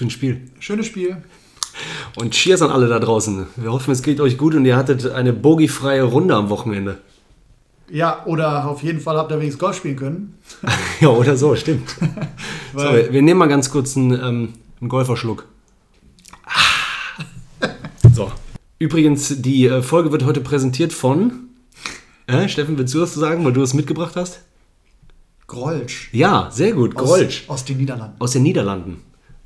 Schönes Spiel. Schönes Spiel. Und Cheers an alle da draußen. Wir hoffen, es geht euch gut und ihr hattet eine bogiefreie Runde am Wochenende. Ja, oder auf jeden Fall habt ihr wenigstens Golf spielen können. ja, oder so, stimmt. so, wir, wir nehmen mal ganz kurz einen, ähm, einen Golferschluck. Ah. So. Übrigens, die äh, Folge wird heute präsentiert von. Äh, Steffen, willst du das sagen, weil du es mitgebracht hast? Grolsch. Ja, sehr gut. Aus, Grolsch. Aus den Niederlanden. Aus den Niederlanden.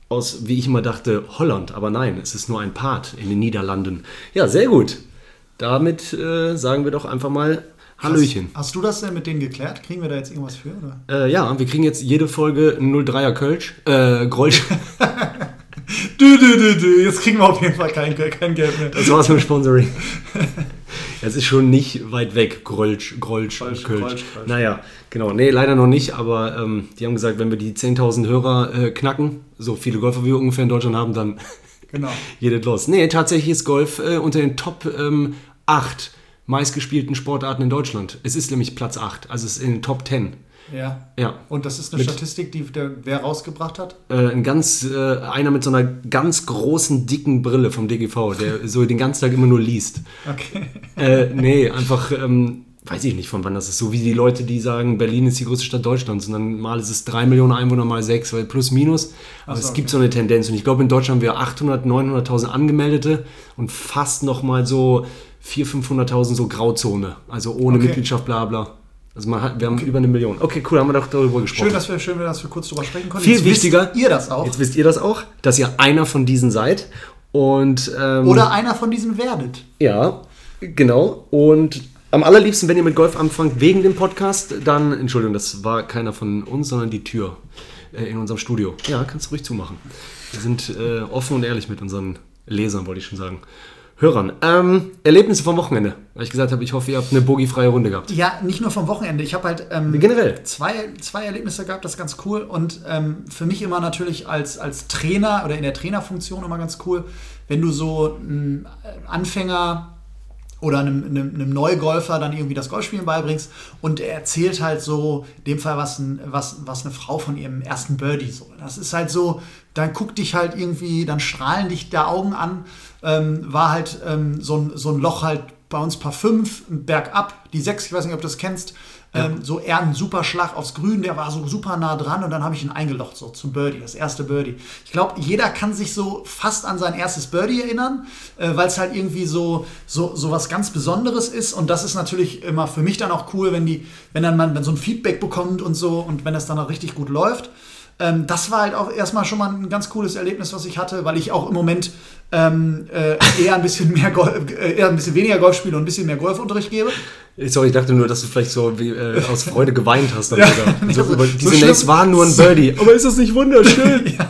Aus, wie ich immer dachte, Holland. Aber nein, es ist nur ein Part in den Niederlanden. Ja, sehr gut. Damit äh, sagen wir doch einfach mal Hallöchen. Hast, hast du das denn mit denen geklärt? Kriegen wir da jetzt irgendwas für? Oder? Äh, ja, wir kriegen jetzt jede Folge 03er Kölsch. Äh, Grolsch. Dü, dü, dü, dü. Jetzt kriegen wir auf jeden Fall kein, kein Geld mehr. Das war's mit dem Sponsoring. Es ist schon nicht weit weg, Grolsch, Grolsch, Grolsch, Kölsch. Grolsch, Grolsch. Naja, genau. Nee, leider noch nicht, aber ähm, die haben gesagt, wenn wir die 10.000 Hörer äh, knacken, so viele Golfer wie wir ungefähr in Deutschland haben, dann Genau. geht es los. Nee, tatsächlich ist Golf äh, unter den Top ähm, 8 meistgespielten Sportarten in Deutschland. Es ist nämlich Platz 8, also es ist in den Top 10. Ja. Ja. Und das ist eine Mit- Statistik, die der, wer rausgebracht hat? Äh, ein ganz, äh, einer mit so einer ganz großen, dicken Brille vom DGV, der so den ganzen Tag immer nur liest. Okay. Äh, nee, einfach, ähm, weiß ich nicht von wann das ist. So wie die Leute, die sagen, Berlin ist die größte Stadt Deutschlands und dann mal ist es 3 Millionen Einwohner, mal 6, weil plus minus. Aber so, es gibt okay. so eine Tendenz und ich glaube, in Deutschland haben wir 800, 900.000 Angemeldete und fast noch mal so 400.000, 500.000 so Grauzone. Also ohne Okay. Mitgliedschaft, bla bla. Also man hat, wir haben über eine Million. Okay, cool, haben wir doch darüber gesprochen. Schön, dass wir, schön, dass wir kurz drüber sprechen konnten. Viel Jetzt wichtiger- Wisst ihr das auch? Jetzt wisst ihr das auch, dass ihr einer von diesen seid. Und, ähm, Oder einer von diesen werdet. Ja, genau. Und am allerliebsten, wenn ihr mit Golf anfangt wegen dem Podcast, dann, Entschuldigung, das war keiner von uns, sondern die Tür äh, in unserem Studio. Ja, kannst du ruhig zumachen. Wir sind äh, offen und ehrlich mit unseren Lesern, wollte ich schon sagen. Hörern. Ähm, Erlebnisse vom Wochenende. Weil ich gesagt habe, ich hoffe, ihr habt eine bogiefreie Runde gehabt. Ja, nicht nur vom Wochenende. Ich habe halt ähm, Generell. zwei, zwei Erlebnisse gehabt, das ist ganz cool. Und ähm, für mich immer natürlich als, als Trainer oder in der Trainerfunktion immer ganz cool, wenn du so einem Anfänger oder einem, einem, einem Neugolfer dann irgendwie das Golfspielen beibringst und er erzählt halt so, in dem Fall was, ein, was, was eine Frau von ihrem ersten Birdie so. Das ist halt so, dann guckt dich halt irgendwie, dann strahlen dich da Augen an. Ähm, war halt ähm, so, ein, so ein Loch halt bei uns Paar 5, bergab, die 6, ich weiß nicht, ob du das kennst. Ähm, so eher ein super Schlag aufs Grün, der war so super nah dran und dann habe ich ihn eingelocht, so zum Birdie, das erste Birdie. Ich glaube, jeder kann sich so fast an sein erstes Birdie erinnern, äh, weil es halt irgendwie so, so, so was ganz Besonderes ist und das ist natürlich immer für mich dann auch cool, wenn die, wenn dann man so ein Feedback bekommt und so und wenn das dann auch richtig gut läuft. Ähm, das war halt auch erstmal schon mal ein ganz cooles Erlebnis, was ich hatte, weil ich auch im Moment ähm, äh, eher ein bisschen mehr Golf, äh, eher ein bisschen weniger Golf spiele und ein bisschen mehr Golfunterricht gebe. Sorry, ich dachte nur, dass du vielleicht so wie, äh, aus Freude geweint hast. Ja, sogar. nee, so, so- über, so diese schlimm- Nates waren nur ein Birdie. Aber ist das nicht wunderschön? ja,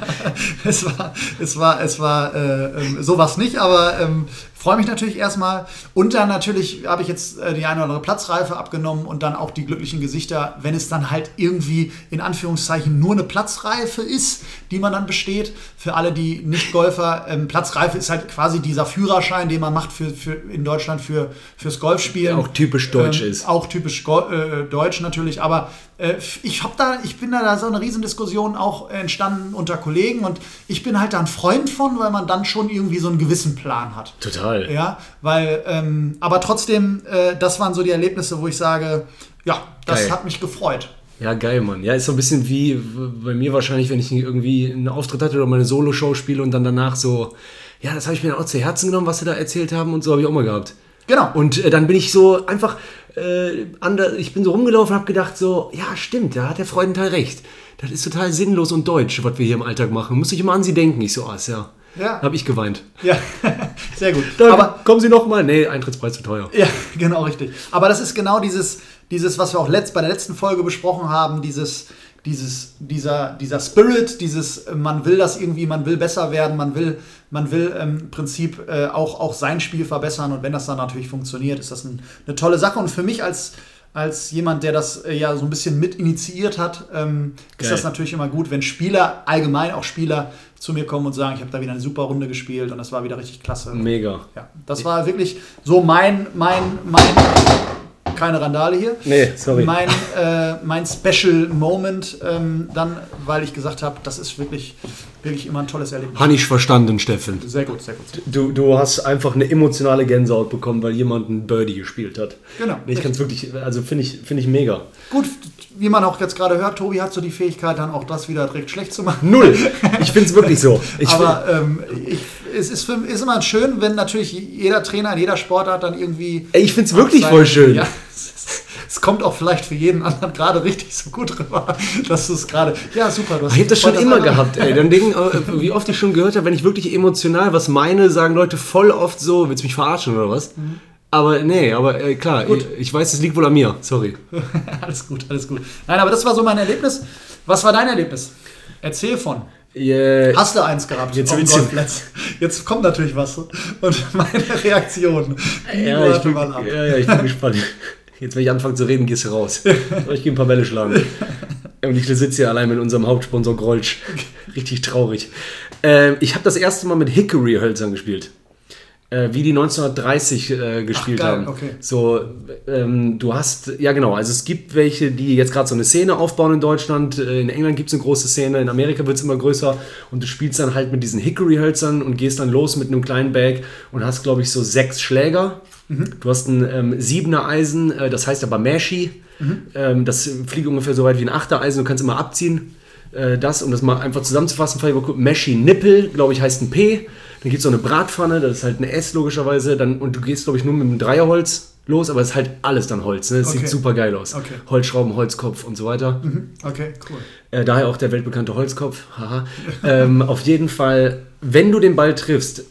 es war, es war, es war äh, ähm, sowas nicht, aber ähm, freue mich natürlich erstmal. Und dann natürlich habe ich jetzt äh, die eine oder andere Platzreife abgenommen und dann auch die glücklichen Gesichter, wenn es dann halt irgendwie in Anführungszeichen nur eine Platzreife ist, die man dann besteht. Für alle, die nicht Golfer, ähm, Platzreife ist halt quasi dieser Führerschein, den man macht für, für in Deutschland für, fürs Golfspielen. Auch typisch deutsch Ähm, ist. Auch typisch Go äh, deutsch natürlich, aber äh, ich habe da, ich bin da, da so eine Riesendiskussion auch entstanden unter Kollegen und ich bin halt da ein Freund von, weil man dann schon irgendwie so einen gewissen Plan hat. Total. Ja, weil, ähm, aber trotzdem, äh, das waren so die Erlebnisse, wo ich sage, ja, das Geil. hat mich gefreut. Ja, geil, Mann. Ja, ist so ein bisschen wie bei mir wahrscheinlich, wenn ich irgendwie einen Auftritt hatte oder meine Solo-Show spiele und dann danach so, ja, das habe ich mir dann auch zu Herzen genommen, was sie da erzählt haben und so habe ich auch mal gehabt. Genau. Und äh, dann bin ich so einfach, äh, ander, ich bin so rumgelaufen und habe gedacht so, ja, stimmt, da hat der Freudenthal recht. Das ist total sinnlos und deutsch, was wir hier im Alltag machen. Muss ich immer an sie denken. Ich so, ah, ja. Ja. Habe ich geweint. Ja, sehr gut. Dann aber kommen Sie noch mal. Nee, Eintrittspreis zu teuer. Ja, genau richtig. Aber das ist genau dieses, dieses was wir auch letzt, bei der letzten Folge besprochen haben, dieses, dieses, dieser, dieser Spirit, dieses, äh, man will das irgendwie, man will besser werden, man will, man will ähm, im Prinzip äh, auch, auch sein Spiel verbessern und wenn das dann natürlich funktioniert, ist das ein, eine tolle Sache. Und für mich als, als jemand, der das äh, ja so ein bisschen mit initiiert hat, ähm, ist das natürlich immer gut, wenn Spieler, allgemein auch Spieler, zu mir kommen und sagen, ich habe da wieder eine super Runde gespielt und das war wieder richtig klasse. Mega. Ja, das war wirklich so mein, mein, mein, keine Randale hier. Nee, sorry. Mein, äh, mein Special Moment ähm, dann, weil ich gesagt habe, das ist wirklich wirklich immer ein tolles Erlebnis. Habe ich verstanden, Steffen. Sehr gut, sehr gut. Du, du hast einfach eine emotionale Gänsehaut bekommen, weil jemand einen Birdie gespielt hat. Genau. Ich kann es wirklich, also finde ich, find ich mega. Gut, wie man auch jetzt gerade hört, Tobi hat so die Fähigkeit, dann auch das wieder direkt schlecht zu machen. Null. Ich finde es wirklich so. Ich Aber ähm, ich, es ist, für, ist immer schön, wenn natürlich jeder Trainer in jeder Sportart dann irgendwie. Ey, ich finde es wirklich voll schön. Ja, es kommt auch vielleicht für jeden anderen gerade richtig so gut rüber, dass du es gerade. Ja, super. Du hast Ich habe das schon immer andere- gehabt, ey. Dann denken, äh, wie oft ich schon gehört habe, wenn ich wirklich emotional was meine, sagen Leute voll oft so, willst du mich verarschen oder was? Aber nee, aber äh, klar, Gut. ich, ich weiß, es liegt wohl an mir. Sorry. alles gut, alles gut. Nein, aber das war so mein Erlebnis. Was war dein Erlebnis? Erzähl von. Yeah. Hast du eins gehabt Jetzt wird's- Golfplatz? Jetzt kommt natürlich was. Und meine Reaktion. Ja, ich bin, mal ab. ja, ja, ich bin gespannt. Jetzt, wenn ich anfange zu reden, gehst du raus. Ich gehe ein paar Bälle schlagen. Und ich sitze hier allein mit unserem Hauptsponsor Grolsch. Richtig traurig. Ähm, ich habe das erste Mal mit Hickory-Hölzern gespielt. Äh, wie die 1930 äh, gespielt geil, haben. okay. So, ähm, du hast, ja genau, also es gibt welche, die jetzt gerade so eine Szene aufbauen in Deutschland. Äh, In England gibt es eine große Szene, in Amerika wird es immer größer. Und du spielst dann halt mit diesen Hickory-Hölzern und gehst dann los mit einem kleinen Bag und hast, glaube ich, so sechs Schläger. Du hast ein ähm, siebener Eisen, äh, das heißt aber Mashi. Ähm, das fliegt ungefähr so weit wie ein achter Eisen, du kannst immer abziehen. Äh, das, um das mal einfach zusammenzufassen. Mashi Nippel, glaube ich, heißt ein P. Dann gibt es so eine Bratpfanne, das ist halt eine S logischerweise. Dann, und du gehst, glaube ich, nur mit einem Dreierholz los, aber es ist halt alles dann Holz. Ne? Das Okay. sieht super geil aus. Okay. Holzschrauben, Holzkopf und so weiter. Okay, cool. Äh, daher auch der weltbekannte Holzkopf. Haha. ähm, auf jeden Fall, wenn du den Ball triffst,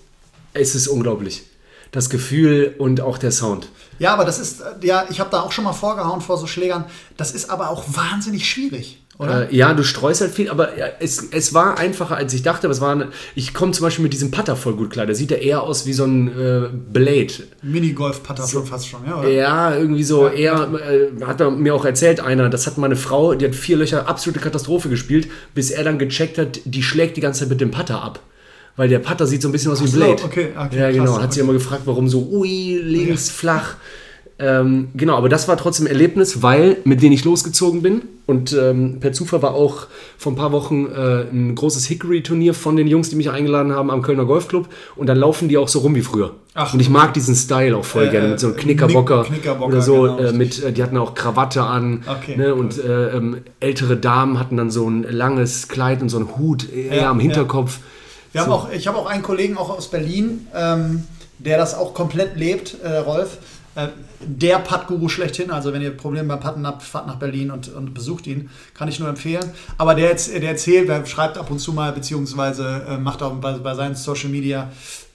es ist unglaublich. Das Gefühl und auch der Sound. Ja, aber das ist, äh, ja, ich habe da auch schon mal vorgehauen vor so Schlägern. Das ist aber auch wahnsinnig schwierig, oder? Äh, ja, du streust halt viel, aber ja, es, es war einfacher, als ich dachte. Aber es war eine, ich komme zum Beispiel mit diesem Putter voll gut klar. Der sieht ja eher aus wie so ein äh, Blade. Minigolf-Putter schon fast schon, ja, oder? Ja, irgendwie so eher, äh, hat er mir auch erzählt, einer, das hat meine Frau, die hat vier Löcher, absolute Katastrophe gespielt, bis er dann gecheckt hat, die schlägt die ganze Zeit mit dem Putter ab. Weil der Putter sieht so ein bisschen aus wie ein so, Blade. okay, okay, ja, genau. krass, Hat sie okay. immer gefragt, warum so, ui, links, flach. Ähm, genau, aber das war trotzdem ein Erlebnis, weil mit denen ich losgezogen bin und ähm, per Zufall war auch vor ein paar Wochen äh, ein großes Hickory-Turnier von den Jungs, die mich eingeladen haben am Kölner Golfclub und dann laufen die auch so rum wie früher. Ach, und ich mag diesen Style auch voll Äh, gerne mit so einem äh, Knickerbocker, Knick- Knickerbocker, oder so genau, äh, mit, äh, die hatten auch Krawatte an Okay, ne, cool. und äh, ähm, ältere Damen hatten dann so ein langes Kleid und so einen Hut eher Ja, am ja. Hinterkopf. Wir haben So. auch, ich habe auch einen Kollegen auch aus Berlin, ähm, der das auch komplett lebt, Rolf. Äh, der Putt-Guru schlechthin. Also wenn ihr Probleme beim Putten habt, fahrt nach Berlin und, und besucht ihn. Kann ich nur empfehlen. Aber der, der erzählt, der schreibt ab und zu mal, beziehungsweise äh, macht auch bei, bei seinen Social Media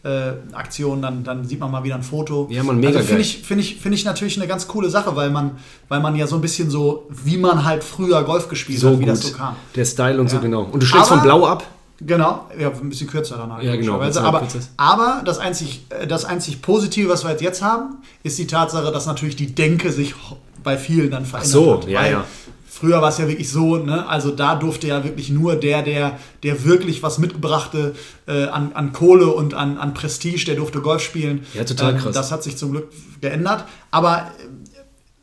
äh, Aktionen, dann, dann sieht man mal wieder ein Foto. Ja, man, mega also finde ich, finde ich, finde ich natürlich eine ganz coole Sache, weil man, weil man ja so ein bisschen so, wie man halt früher Golf gespielt So hat, wie gut. das so kam. Der Style und so Ja. genau. Und du schlägst Aber- von Blau ab. Genau, ja, ein bisschen kürzer dann halt. Ja, genau, halt Aber, aber das, einzig, äh, das einzig Positive, was wir jetzt, jetzt haben, ist die Tatsache, dass natürlich die Denke sich bei vielen dann verändert so, hat. ja, ja. Früher war es ja wirklich so, ne? also da durfte ja wirklich nur der, der, der wirklich was mitbrachte äh, an, an Kohle und an, an Prestige, der durfte Golf spielen. Ja, total krass. Das hat sich zum Glück geändert. Aber äh,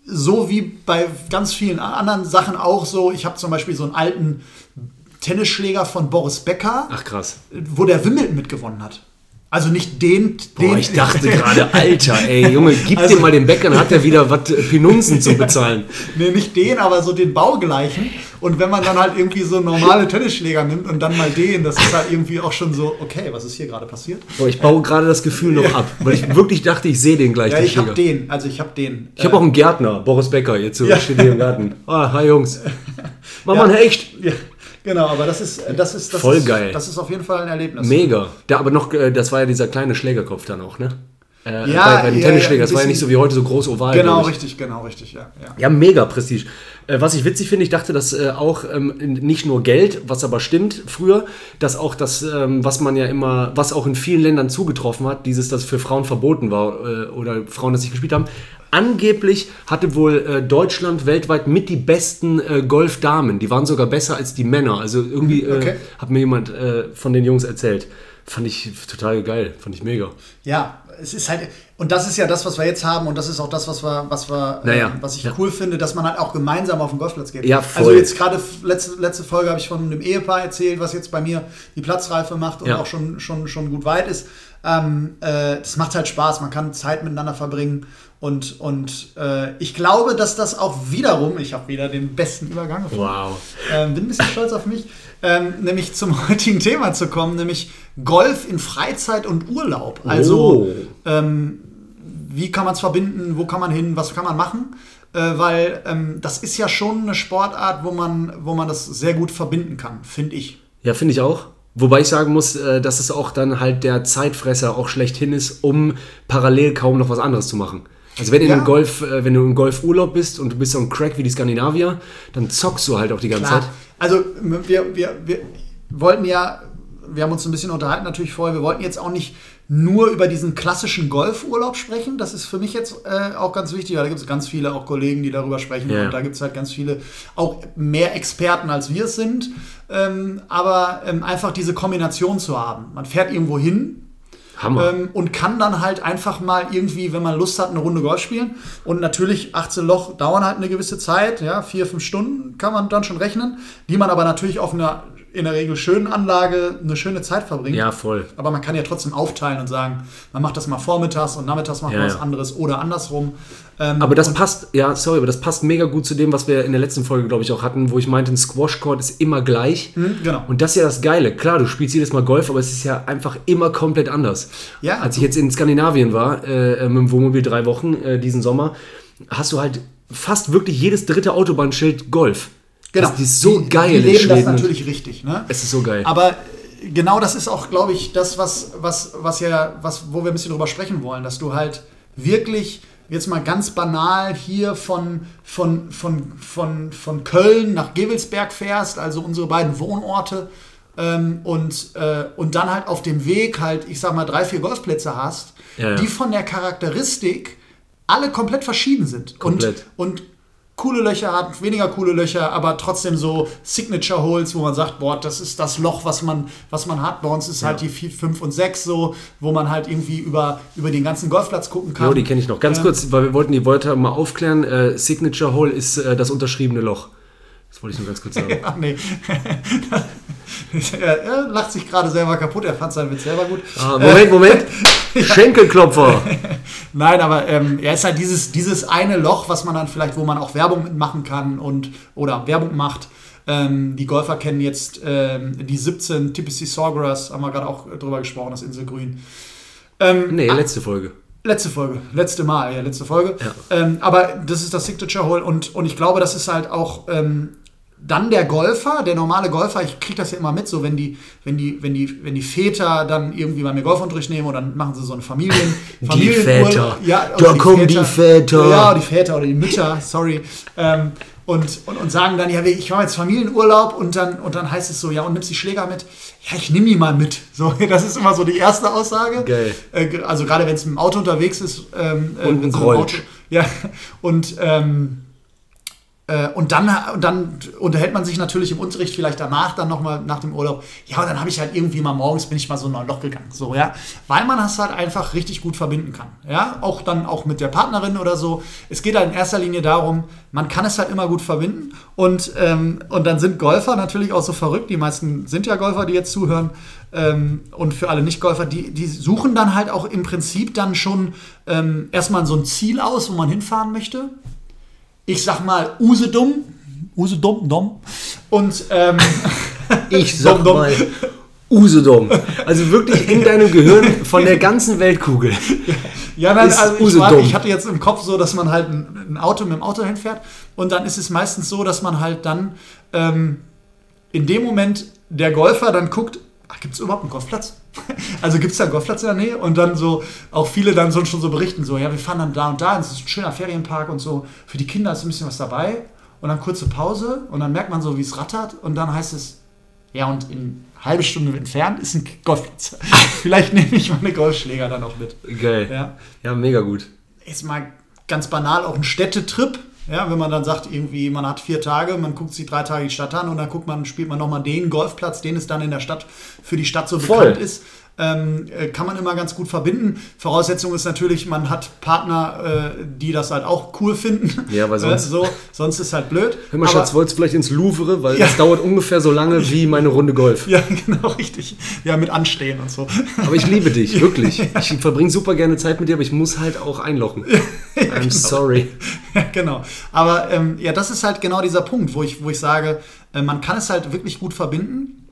so wie bei ganz vielen anderen Sachen auch so, ich habe zum Beispiel so einen alten Tennisschläger von Boris Becker, Ach krass. wo der Wimbledon mitgewonnen hat. Also nicht den, den Boah, ich dachte gerade, Alter, ey, Junge, gib Also- dem mal den Bäcker, dann hat er wieder was äh, Pinunzen zu bezahlen. nee, nicht den, aber so den baugleichen. Und wenn man dann halt irgendwie so normale Tennisschläger nimmt und dann mal den, das ist halt irgendwie auch schon so, okay, was ist hier gerade passiert? Boah, ich baue gerade das Gefühl noch ab, weil ich wirklich dachte, ich sehe den gleich. Ja, den ich habe den, also ich habe den. Ich habe auch einen Gärtner, Boris Becker, jetzt so Ja. steht hier im Garten. Ah, hi Jungs. Mach Ja. mal ein Hecht. Ja, genau, aber das ist, das ist, das Voll ist, geil. Das ist auf jeden Fall ein Erlebnis. Mega. Da aber noch, äh, das war ja dieser kleine Schlägerkopf dann auch, ne? Äh, Ja, bei, bei den ja, Tennisschläger, ja, das war ja nicht so wie heute so groß oval. Genau, richtig, genau, richtig, ja. ja. Ja, mega Prestige. Äh, was ich witzig finde, ich dachte, dass äh, auch ähm, nicht nur Geld, was aber stimmt früher, dass auch das, ähm, was man ja immer, was auch in vielen Ländern zugetroffen hat, dieses, das für Frauen verboten war äh, oder Frauen das nicht gespielt haben. Angeblich hatte wohl Deutschland weltweit mit die besten Golfdamen. Die waren sogar besser als die Männer. Also irgendwie Okay. hat mir jemand von den Jungs erzählt. Fand ich total geil, fand ich mega. Ja, es ist halt, Und das ist ja das, was wir jetzt haben und das ist auch das, was wir, was wir, Naja, äh, was ich cool finde, dass man halt auch gemeinsam auf den Golfplatz geht. Ja, voll. Also jetzt gerade letzte, letzte Folge habe ich von einem Ehepaar erzählt, was jetzt bei mir die Platzreife macht und Ja. auch schon, schon, schon gut weit ist. Ähm, äh, das macht halt Spaß, man kann Zeit miteinander verbringen und, und äh, ich glaube, dass das auch wiederum, ich habe wieder den besten Übergang gefunden, Wow. ähm, bin ein bisschen stolz auf mich, ähm, nämlich zum heutigen Thema zu kommen, nämlich Golf in Freizeit und Urlaub. Also, Oh. ähm, wie kann man es verbinden, wo kann man hin, was kann man machen? Äh, weil ähm, das ist ja schon eine Sportart, wo man, wo man das sehr gut verbinden kann, finde ich. Ja, finde ich auch. Wobei ich sagen muss, äh, dass es auch dann halt der Zeitfresser auch schlechthin ist, um parallel kaum noch was anderes zu machen. Also wenn, in Ja. Golf, äh, wenn du im Golfurlaub bist und du bist so ein Crack wie die Skandinavier, dann zockst du halt auch die ganze Klar. Zeit. Also wir, wir, wir wollten ja, wir haben uns ein bisschen unterhalten natürlich vorher, wir wollten jetzt auch nicht nur über diesen klassischen Golfurlaub sprechen. Das ist für mich jetzt äh, auch ganz wichtig, weil da gibt es ganz viele auch Kollegen, die darüber sprechen Ja. und da gibt es halt ganz viele, auch mehr Experten als wir es sind. Ähm, aber ähm, einfach diese Kombination zu haben. Man fährt irgendwo hin, Hammer. ähm, und kann dann halt einfach mal irgendwie, wenn man Lust hat, eine Runde Golf spielen. Und natürlich 18 Loch dauern halt eine gewisse Zeit, ja, vier, fünf Stunden kann man dann schon rechnen, die man aber natürlich auf einer in der Regel schönen Anlage eine schöne Zeit verbringt. ja, voll. Aber man kann ja trotzdem aufteilen und sagen, man macht das mal vormittags und nachmittags macht Ja, man was ja. anderes oder andersrum. Ähm, Aber das passt, ja, sorry, aber das passt mega gut zu dem, was wir in der letzten Folge, glaube ich, auch hatten, wo ich meinte, ein Squash-Court ist immer gleich. Hm, genau. Und das ist ja das Geile. Klar, du spielst jedes Mal Golf, aber es ist ja einfach immer komplett anders. Ja. Als ich jetzt in Skandinavien war, äh, mit dem Wohnmobil drei Wochen äh, diesen Sommer, hast du halt fast wirklich jedes dritte Autobahnschild Golf. Genau. Das ist so die, geil Die leben das natürlich richtig. Ne? Es ist so geil. Aber genau das ist auch, glaube ich, das, was, was, was ja, was, wo wir ein bisschen drüber sprechen wollen, dass du halt wirklich jetzt mal ganz banal hier von, von, von, von, von Köln nach Gewelsberg fährst, also unsere beiden Wohnorte, ähm, und, äh, und dann halt auf dem Weg halt, ich sag mal, drei, vier Golfplätze hast, Ja, ja. die von der Charakteristik alle komplett verschieden sind. Komplett. Und, und coole Löcher hat, weniger coole Löcher, aber trotzdem so Signature Holes, wo man sagt, boah, das ist das Loch, was man, was man hat. Bei uns ist halt die 4, 5 und 6 so, wo man halt irgendwie über, über den ganzen Golfplatz gucken kann. Jo, die kenne ich noch. Ganz Ähm, kurz, weil wir wollten die Leute mal aufklären. Äh, Signature Hole ist äh, das unterschriebene Loch. Das wollte ich nur ganz kurz sagen. Ach nee. er, lacht sich gerade selber kaputt, er fand seinen Witz selber gut. Ah, Moment, Moment. Schenkelklopfer. Nein, aber ähm, er ist halt dieses, dieses eine Loch, was man dann vielleicht, wo man auch Werbung mitmachen kann und oder Werbung macht. Ähm, die Golfer kennen jetzt ähm, die 17 TPC Sawgrass, haben wir gerade auch drüber gesprochen, das Inselgrün. Ähm, Nee, letzte Folge. Letzte Folge, letzte Mal, ja, letzte Folge. Ja. Ähm, aber das ist das Signature Hole und, und ich glaube, das ist halt auch ähm, dann der Golfer, der normale Golfer, ich kriege das ja immer mit, so wenn die, wenn die, wenn die, wenn die Väter dann irgendwie bei mir Golfunterricht nehmen und dann machen sie so eine Familien, Die Familienurlaub- Väter. Ja, Da oder kommen die Väter. Ja, die Väter oder die Mütter, sorry. Ähm, und, und, und sagen dann, ja, ich mache jetzt Familienurlaub und dann, und dann heißt es so, ja, und nimmst die Schläger mit? Ja, ich nehme die mal mit. So, das ist immer so die erste Aussage. Geil. Äh, also gerade wenn es mit dem Auto unterwegs ist. Ähm, äh, Und ein Grolsch. Auto- Ja, und, ähm, äh, und, dann, und dann unterhält man sich natürlich im Unterricht vielleicht danach, dann nochmal nach dem Urlaub. Ja, und dann habe ich halt irgendwie mal morgens bin ich mal so in ein Loch gegangen. So, ja. Weil man das halt einfach richtig gut verbinden kann. Ja, auch dann auch mit der Partnerin oder so. Es geht halt in erster Linie darum, man kann es halt immer gut verbinden. Und, ähm, und dann sind Golfer natürlich auch so verrückt. Die meisten sind ja Golfer, die jetzt zuhören. Ähm, und für alle Nicht-Golfer, die, die suchen dann halt auch im Prinzip dann schon ähm, erstmal so ein Ziel aus, wo man hinfahren möchte ich sag mal, Usedom. Usedom, Dom. Und ähm, Ich sag Dom, Dom. mal Usedom. Also wirklich in deinem Gehirn von der ganzen Weltkugel. ja, nein, Ist also ich, Usedom. war, ich hatte jetzt im Kopf so, dass man halt ein, ein Auto mit dem Auto hinfährt und dann ist es meistens so, dass man halt dann ähm, in dem Moment der Golfer dann guckt, gibt es überhaupt einen Golfplatz? Also gibt es da einen Golfplatz in der Nähe? Und dann so, auch viele dann so, schon so berichten, so, ja, wir fahren dann da und da, es ist ein schöner Ferienpark und so. Für die Kinder ist ein bisschen was dabei. Und dann kurze Pause und dann merkt man so, wie es rattert. Und dann heißt es, ja, und in halbe Stunde entfernt ist ein Golfplatz. Vielleicht nehme ich meine Golfschläger dann auch mit. Geil. Ja. Ja, mega gut. Jetzt mal ganz banal auch ein Städtetrip. Ja, wenn man dann sagt, irgendwie, man hat vier Tage, man guckt sich drei Tage die Stadt an und dann guckt man, spielt man nochmal den Golfplatz, den es dann in der Stadt für die Stadt so Voll. bekannt ist. Ähm, äh, kann man immer ganz gut verbinden. Voraussetzung ist natürlich, man hat Partner, äh, die das halt auch cool finden. Ja, weil sonst- Äh, so, sonst ist halt blöd. Hör mal, Aber- Schatz, wolltest du vielleicht ins Louvre, weil Ja. das dauert ungefähr so lange wie meine Runde Golf. Ja, genau, richtig. Ja, mit Anstehen und so. Aber ich liebe dich, wirklich. Ich verbringe super gerne Zeit mit dir, aber ich muss halt auch einlochen. I'm sorry. Ja, genau. Aber ähm, ja, das ist halt genau dieser Punkt, wo ich, wo ich sage, äh, man kann es halt wirklich gut verbinden.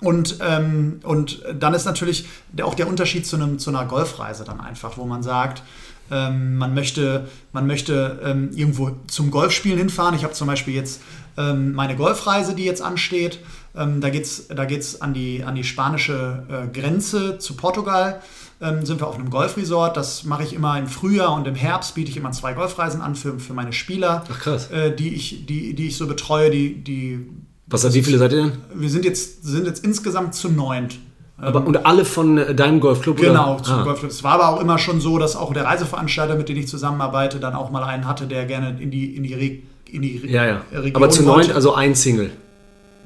Und, ähm, und dann ist natürlich der, auch der Unterschied zu, einem, zu einer Golfreise dann einfach, wo man sagt, ähm, man möchte, man möchte ähm, irgendwo zum Golfspielen hinfahren. Ich habe zum Beispiel jetzt ähm, meine Golfreise, die jetzt ansteht. Ähm, da geht es da geht's an, die, an die spanische äh, Grenze zu Portugal. Ähm, sind wir auf einem Golfresort. Das mache ich immer im Frühjahr und im Herbst biete ich immer zwei Golfreisen an für, für meine Spieler, Ach, krass. äh, die, ich, die, die ich so betreue. Die, die, Was, wie viele seid ihr denn? wir sind jetzt, sind jetzt insgesamt zu neunt. Aber, und alle von äh, deinem Golfclub? Genau, oder? zum ah. Golfclub. Es war aber auch immer schon so, dass auch der Reiseveranstalter, mit dem ich zusammenarbeite, dann auch mal einen hatte, der gerne in die, in die, Re in die Re Ja, ja. Region Aber zu neun, also ein Single.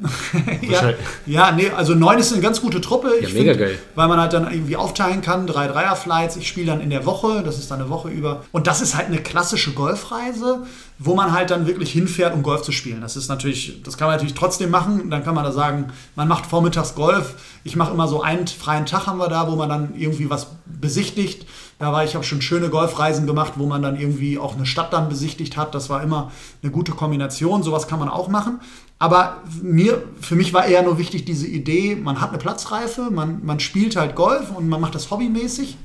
ja, ja, nee, also neun ist eine ganz gute Truppe. Ja, Ich mega find, geil. Weil man halt dann irgendwie aufteilen kann, drei Dreier-Flights. Ich spiele dann in der Woche, das ist dann eine Woche über. Und das ist halt eine klassische Golfreise, wo man halt dann wirklich hinfährt, um Golf zu spielen. Das ist natürlich, das kann man natürlich trotzdem machen. Dann kann man da sagen, man macht vormittags Golf. Ich mache immer so einen freien Tag haben wir da, wo man dann irgendwie was besichtigt. Da war ich habe schon schöne Golfreisen gemacht, wo man dann irgendwie auch eine Stadt dann besichtigt hat. Das war immer eine gute Kombination. Sowas kann man auch machen. Aber mir, für mich war eher nur wichtig diese Idee, man hat eine Platzreife, man, man spielt halt Golf und man macht das hobbymäßig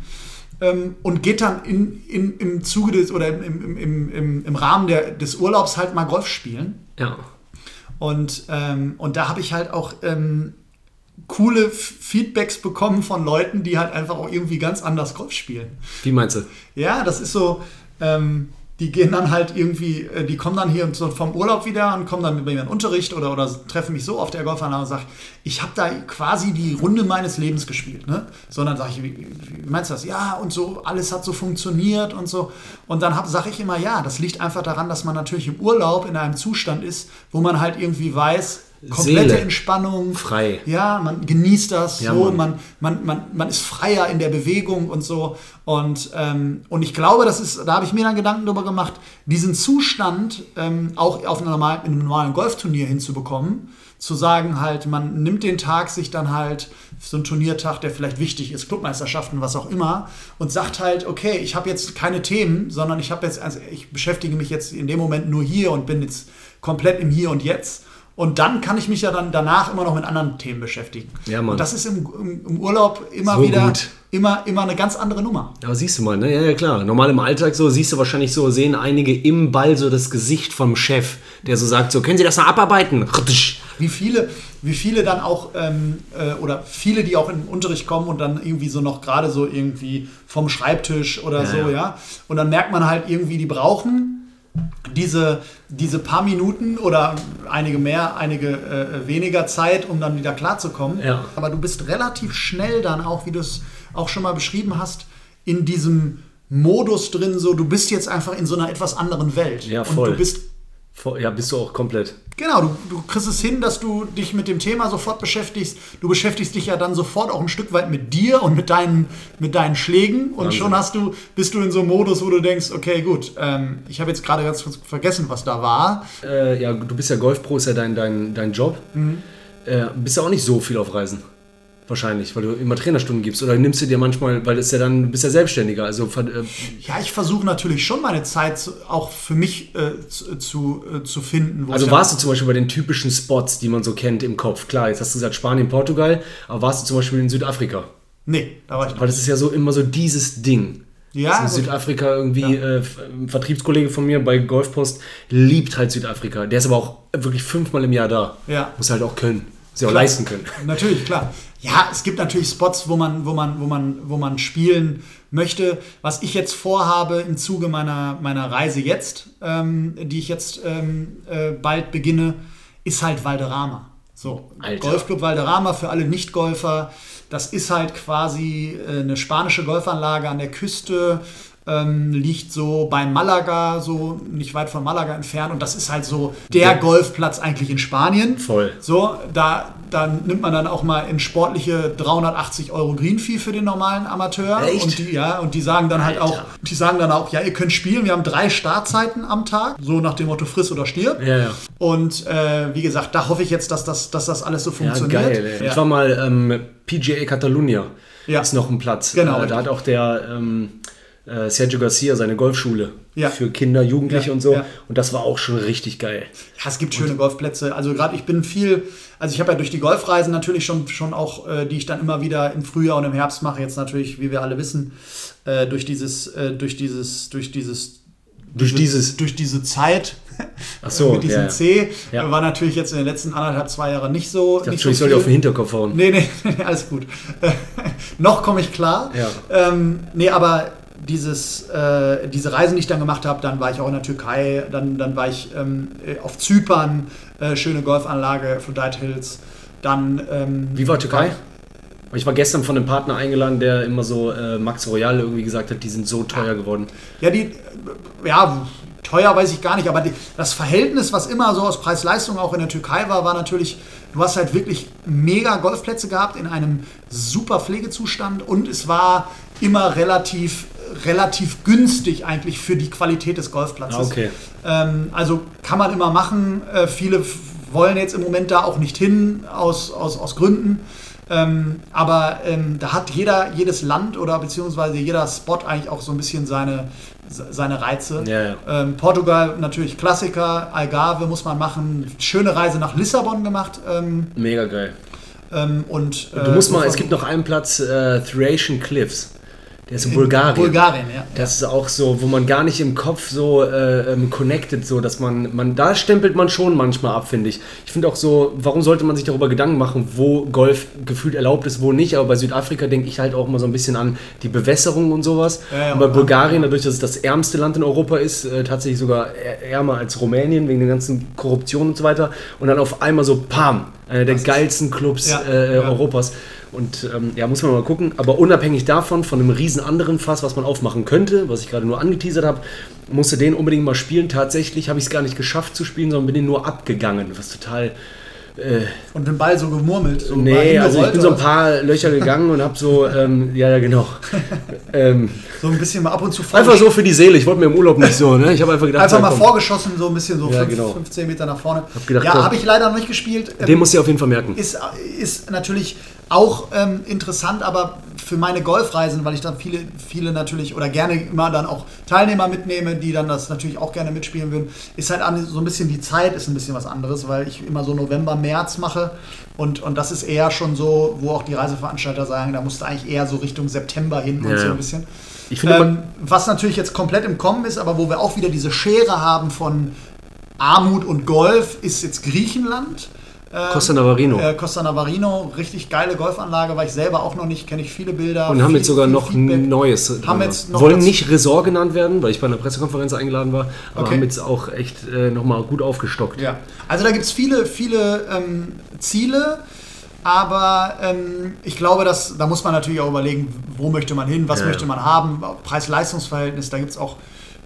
ähm, und geht dann in, in, im Zuge des oder im, im, im, im, im Rahmen der, des Urlaubs halt mal Golf spielen. Ja. Und, ähm, und da habe ich halt auch ähm, coole Feedbacks bekommen von Leuten, die halt einfach auch irgendwie ganz anders Golf spielen. Wie meinst du? Ja, das ist so, ähm, die gehen dann halt irgendwie, äh, die kommen dann hier so vom Urlaub wieder und kommen dann mit mir in den Unterricht oder, oder treffen mich so auf der Golfanlage und sagen, ich habe da quasi die Runde meines Lebens gespielt. Ne? Sondern sage ich, wie, wie meinst du das? Ja, und so, alles hat so funktioniert und so. Und dann sage ich immer, ja, das liegt einfach daran, dass man natürlich im Urlaub in einem Zustand ist, wo man halt irgendwie weiß, komplette Seele. Entspannung. Frei. Ja, man genießt das Ja, so, man, man, man, man ist freier in der Bewegung und so. Und, ähm, und ich glaube, das ist, da habe ich mir dann Gedanken darüber gemacht, diesen Zustand ähm, auch auf einem normalen, in einem normalen Golfturnier hinzubekommen. Zu sagen halt, man nimmt den Tag sich dann halt, so ein Turniertag, der vielleicht wichtig ist, Clubmeisterschaften, was auch immer, und sagt halt, okay, ich habe jetzt keine Themen, sondern ich habe jetzt, also ich beschäftige mich jetzt in dem Moment nur hier und bin jetzt komplett im Hier und Jetzt. Und dann kann ich mich ja dann danach immer noch mit anderen Themen beschäftigen. Ja, Mann. Und das ist im, im, im Urlaub immer So wieder gut. immer, immer eine ganz andere Nummer. Aber siehst du mal, ne? Ja, ja, klar. Normal im Alltag so siehst du wahrscheinlich so, sehen einige im Ball so das Gesicht vom Chef, der so sagt, so, können Sie das mal abarbeiten? Wie viele, wie viele dann auch, ähm, äh, oder viele, die auch in den Unterricht kommen und dann irgendwie so noch gerade so irgendwie vom Schreibtisch oder Ja, so, ja. ja. Und dann merkt man halt irgendwie, die brauchen diese, diese paar Minuten oder einige mehr, einige äh, weniger Zeit, um dann wieder klarzukommen. Ja. Aber du bist relativ schnell dann auch, wie du es auch schon mal beschrieben hast, in diesem Modus drin, so du bist jetzt einfach in so einer etwas anderen Welt. Ja, Und voll. du bist Ja, bist du auch komplett. Genau, du, du kriegst es hin, dass du dich mit dem Thema sofort beschäftigst. Du beschäftigst dich ja dann sofort auch ein Stück weit mit dir und mit deinen, mit deinen Schlägen. Und Wahnsinn. schon hast du, bist du in so einem Modus, wo du denkst, okay, gut, ähm, ich habe jetzt gerade ganz vergessen, was da war. Äh, ja, du bist ja Golfpro, ist ja dein, dein, dein Job. Äh, bist ja auch nicht so viel auf Reisen. Wahrscheinlich, weil du immer Trainerstunden gibst. Oder nimmst du dir manchmal, weil es ja dann, du bist ja Selbstständiger. Also äh, Ja, ich versuche natürlich schon meine Zeit auch für mich äh, zu, äh, zu finden. wo Also warst du zum Beispiel bei den typischen Spots, die man so kennt im Kopf. Klar, jetzt hast du gesagt Spanien, Portugal, aber warst du zum Beispiel in Südafrika? Nee, da war ich noch. Weil das ist ja so immer so dieses Ding. Ja, Also in. Südafrika irgendwie, äh, ein Vertriebskollege von mir bei Golfpost liebt halt Südafrika. Der ist aber auch wirklich fünfmal im Jahr da. Ja. Muss halt auch können. Muss ja auch leisten können. Natürlich, klar. Ja, es gibt natürlich Spots, wo man, wo man, wo man, wo man spielen möchte. Was ich jetzt vorhabe im Zuge meiner, meiner Reise jetzt, ähm, die ich jetzt ähm, äh, bald beginne, ist halt Valderrama. So, Alter. Golfclub Valderrama für alle Nicht-Golfer. Das ist halt quasi äh, eine spanische Golfanlage an der Küste. ähm, liegt so bei Malaga, so nicht weit von Malaga entfernt. Und das ist halt so der. Golfplatz eigentlich in Spanien. Voll. So, da, da nimmt man dann auch mal in sportliche 380 Euro Greenfee für den normalen Amateur. Echt? Und die, ja, und die sagen dann halt Alter. auch, die sagen dann auch, ja, ihr könnt spielen, wir haben drei Startzeiten am Tag, so nach dem Motto friss oder stirb. Ja, ja. Und äh, wie gesagt, da hoffe ich jetzt, dass das, dass das alles so funktioniert. Ja, geil. Ich war mal ähm, PGA Catalunya. Ja. Ist noch ein Platz. Genau. Äh, da hat auch der ähm, äh, Sergio Garcia seine Golfschule ja. für Kinder, Jugendliche Ja, und so. ja. Und das war auch schon richtig geil. Ja, es gibt schöne Golfplätze. Also gerade ich bin viel, also ich habe ja durch die Golfreisen natürlich schon, schon auch, äh, die ich dann immer wieder im Frühjahr und im Herbst mache, jetzt natürlich, wie wir alle wissen, äh, durch dieses, äh, durch dieses, durch dieses, Durch dieses- durch diese Zeit Ach so, mit diesem ja. C Ja. war natürlich jetzt in den letzten anderthalb, zwei Jahren nicht so. Ich nicht so ich soll dir auf den Hinterkopf hauen. Nee, nee, nee, alles gut. Noch komme ich klar. Ja. Ähm, nee, aber dieses, äh, diese Reisen, die ich dann gemacht habe, dann war ich auch in der Türkei, dann, dann war ich ähm, äh, auf Zypern, äh, schöne Golfanlage, Aphrodite Hills. Dann. Ähm, Wie war Türkei? Ich war gestern von einem Partner eingeladen, der immer so äh, Max Royal irgendwie gesagt hat, die sind so teuer geworden. Ja, die, ja, teuer weiß ich gar nicht, aber die, das Verhältnis, was immer so aus Preis-Leistung auch in der Türkei war, war natürlich, du hast halt wirklich mega Golfplätze gehabt in einem super Pflegezustand und es war immer relativ, relativ günstig eigentlich für die Qualität des Golfplatzes. Okay. Ähm, also kann man immer machen. Äh, viele wollen jetzt im Moment da auch nicht hin, aus, aus, aus Gründen. Ähm, aber ähm, da hat jeder, jedes Land oder beziehungsweise jeder Spot eigentlich auch so ein bisschen seine, se- seine Reize. Ja, ja. Ähm, Portugal natürlich Klassiker, Algarve muss man machen. Schöne Reise nach Lissabon gemacht. Ähm, Mega geil. ähm, und, Du musst äh, mal, es gibt noch einen Platz, äh, Thracian Cliffs. Der ist in Bulgarien. Bulgarien, ja. Das ist auch so, wo man gar nicht im Kopf so äh, ähm, connected, so dass man, man, da stempelt man schon manchmal ab, finde ich. Ich finde auch so, warum sollte man sich darüber Gedanken machen, wo Golf gefühlt erlaubt ist, wo nicht. Aber bei Südafrika denke ich halt auch immer so ein bisschen an die Bewässerung und sowas. Ja, ja, und bei Bulgarien, dadurch, dass es das ärmste Land in Europa ist, äh, tatsächlich sogar ärmer als Rumänien wegen der ganzen Korruption und so weiter. Und dann auf einmal so, pam, einer der ist- geilsten Clubs Ja, äh. Europas. Und ähm, ja, muss man mal gucken. Aber unabhängig davon, von einem riesen anderen Fass, was man aufmachen könnte, was ich gerade nur angeteasert habe, musste den unbedingt mal spielen. Tatsächlich habe ich es gar nicht geschafft zu spielen, sondern bin den nur abgegangen, was total Und den Ball so gemurmelt. So nee, also ich bin so ein paar Löcher gegangen und habe so, ähm, ja, ja, genau. ähm, so ein bisschen mal ab und zu einfach so für die Seele. Ich wollte mir im Urlaub nicht so, ne? Ich habe einfach gedacht, Einfach mal komm, vorgeschossen, so ein bisschen so Ja, fünf, genau. 15 Meter nach vorne. Hab gedacht, ja, habe ich leider noch nicht gespielt. Ähm, Den musst du auf jeden Fall merken. ist, ist natürlich auch ähm, interessant, aber für meine Golfreisen, weil ich dann viele, viele natürlich oder gerne immer dann auch Teilnehmer mitnehme, die dann das natürlich auch gerne mitspielen würden, ist halt so ein bisschen die Zeit ist ein bisschen was anderes, weil ich immer so November, März mache und, und das ist eher schon so, wo auch die Reiseveranstalter sagen, da musst du eigentlich eher so Richtung September hin und Ja, so ja. ein bisschen. Ich finde, Ähm, was natürlich jetzt komplett im Kommen ist, aber wo wir auch wieder diese Schere haben von Armut und Golf, ist jetzt Griechenland. Ähm, Costa Navarino. Äh, Costa Navarino, richtig geile Golfanlage, war ich selber auch noch nicht, kenne ich viele Bilder. Und haben viel- jetzt sogar noch Feedback. ein neues. Haben drin. jetzt noch Wollen nicht Resort genannt werden, weil ich bei einer Pressekonferenz eingeladen war, aber Okay. haben jetzt auch echt äh, nochmal gut aufgestockt. Ja, also da gibt es viele, viele ähm, Ziele, aber ähm, ich glaube, dass, da muss man natürlich auch überlegen, wo möchte man hin, was Ja, möchte man haben, Preis-Leistungs-Verhältnis, da gibt es auch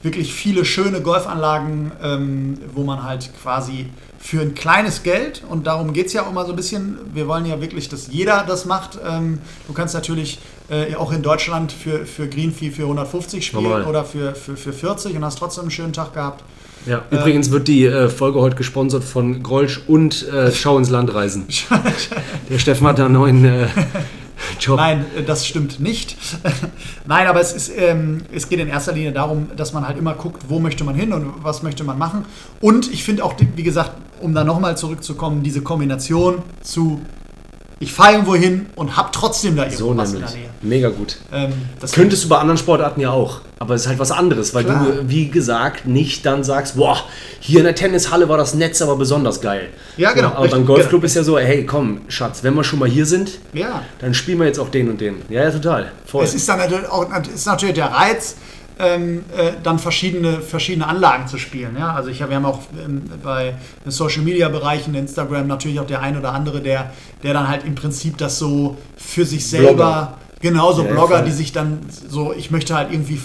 wirklich viele schöne Golfanlagen, ähm, wo man halt quasi für ein kleines Geld, und darum geht es ja auch immer so ein bisschen, wir wollen ja wirklich, dass jeder das macht. Ähm, du kannst natürlich äh, auch in Deutschland für, für Greenfee für 150 spielen Normal. oder für, für, für 40 und hast trotzdem einen schönen Tag gehabt. Ja. Übrigens wird die äh, Folge heute gesponsert von Grolsch und äh, Schau ins Land reisen. Der Steffen hat da einen neuen äh, Job. Nein, das stimmt nicht. Nein, aber es, ist, ähm, es geht in erster Linie darum, dass man halt immer guckt, wo möchte man hin und was möchte man machen. Und ich finde auch, wie gesagt, um da nochmal zurückzukommen, diese Kombination zu, ich fahre irgendwo hin und habe trotzdem da So irgendwas in nämlich. der Nähe. Mega gut. Ähm, das Könntest du bei anderen Sportarten ja auch. Aber es ist halt was anderes, weil Klar. du, wie gesagt, nicht dann sagst, boah, hier in der Tennishalle war das Netz aber besonders geil. Ja, genau, aber beim Golfclub genau. ist ja so, hey, komm, Schatz, wenn wir schon mal hier sind, ja. dann spielen wir jetzt auch den und den. Ja, ja, total. Voll. Es ist dann natürlich auch ist natürlich der Reiz, ähm, äh, dann verschiedene, verschiedene Anlagen zu spielen. Ja? Also ich wir haben auch ähm, bei den Social Media Bereichen, Instagram natürlich auch der ein oder andere, der, der dann halt im Prinzip das so für sich selber, Blogger. genauso Ja, Blogger, die sich dann so, ich möchte halt irgendwie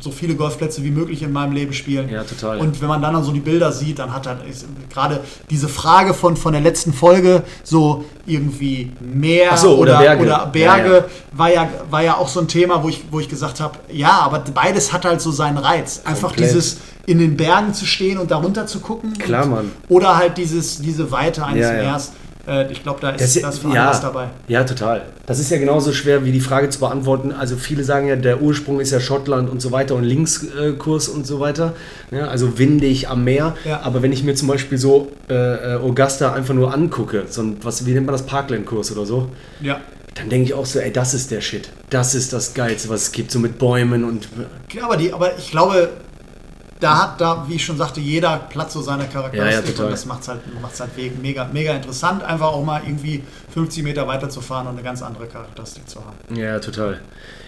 so viele Golfplätze wie möglich in meinem Leben spielen. Ja, total. Und wenn man dann, dann so die Bilder sieht, dann hat er gerade diese Frage von, von der letzten Folge, so irgendwie Meer so, oder, oder, Berge. oder Berge Ja, ja. War, ja, war ja auch so ein Thema, wo ich, wo ich gesagt habe, ja, aber beides hat halt so seinen Reiz. Einfach Komplett. dieses in den Bergen zu stehen und darunter zu gucken. Klar, und, Mann. Oder halt dieses, diese Weite eines Ja, ja. Äh, ich glaube, da ist Das, das, für ja, dabei. ja, total. Das ist ja genauso schwer wie die Frage zu beantworten. Also viele sagen ja, der Ursprung ist ja Schottland und so weiter und Linkskurs und so weiter. Ja, also windig am Meer. Ja. Aber wenn ich mir zum Beispiel so äh, äh, Augusta einfach nur angucke, so ein, was, wie nennt man das, Parkland-Kurs oder so, Ja. dann denke ich auch so, ey, das ist der Shit. Das ist das Geilste, was es gibt, so mit Bäumen und... Ja, aber, die, aber ich glaube, da hat da, wie ich schon sagte, jeder Platz so seine Charakteristik Ja, ja, und das macht es halt, macht's halt mega, mega interessant, einfach auch mal irgendwie 50 Meter weiter zu fahren und eine ganz andere Charakteristik zu haben. Ja, total.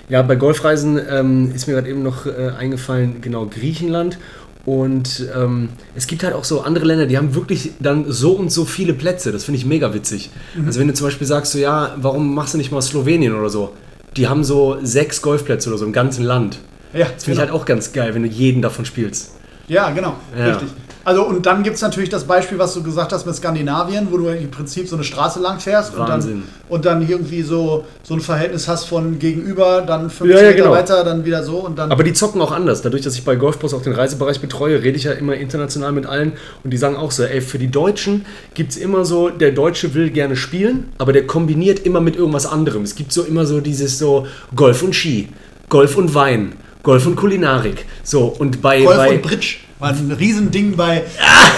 Ja, bei Golfreisen ähm, ist mir gerade eben noch äh, eingefallen, genau, Griechenland. Und ähm, es gibt halt auch so andere Länder, die haben wirklich dann so und so viele Plätze. Das finde ich mega witzig. Also wenn du zum Beispiel sagst, so ja, warum machst du nicht mal Slowenien oder so? Die haben so sechs Golfplätze oder so im ganzen Land. Ja, Das finde ich halt auch ganz geil, wenn du jeden davon spielst. Ja, genau, Ja. richtig. Also und dann gibt es natürlich das Beispiel, was du gesagt hast mit Skandinavien, wo du im Prinzip so eine Straße lang fährst und dann, und dann irgendwie so, so ein Verhältnis hast von gegenüber, dann 50 Ja, ja, Meter genau. weiter, dann wieder so und dann. Aber die zocken auch anders. Dadurch, dass ich bei Golfbus auch den Reisebereich betreue, rede ich ja immer international mit allen und die sagen auch so, ey, für die Deutschen gibt es immer so, der Deutsche will gerne spielen, aber der kombiniert immer mit irgendwas anderem. Es gibt so immer so dieses so Golf und Ski, Golf und Wein, Golf und Kulinarik. So, und bei... Golf bei und Bridge war ein Riesending bei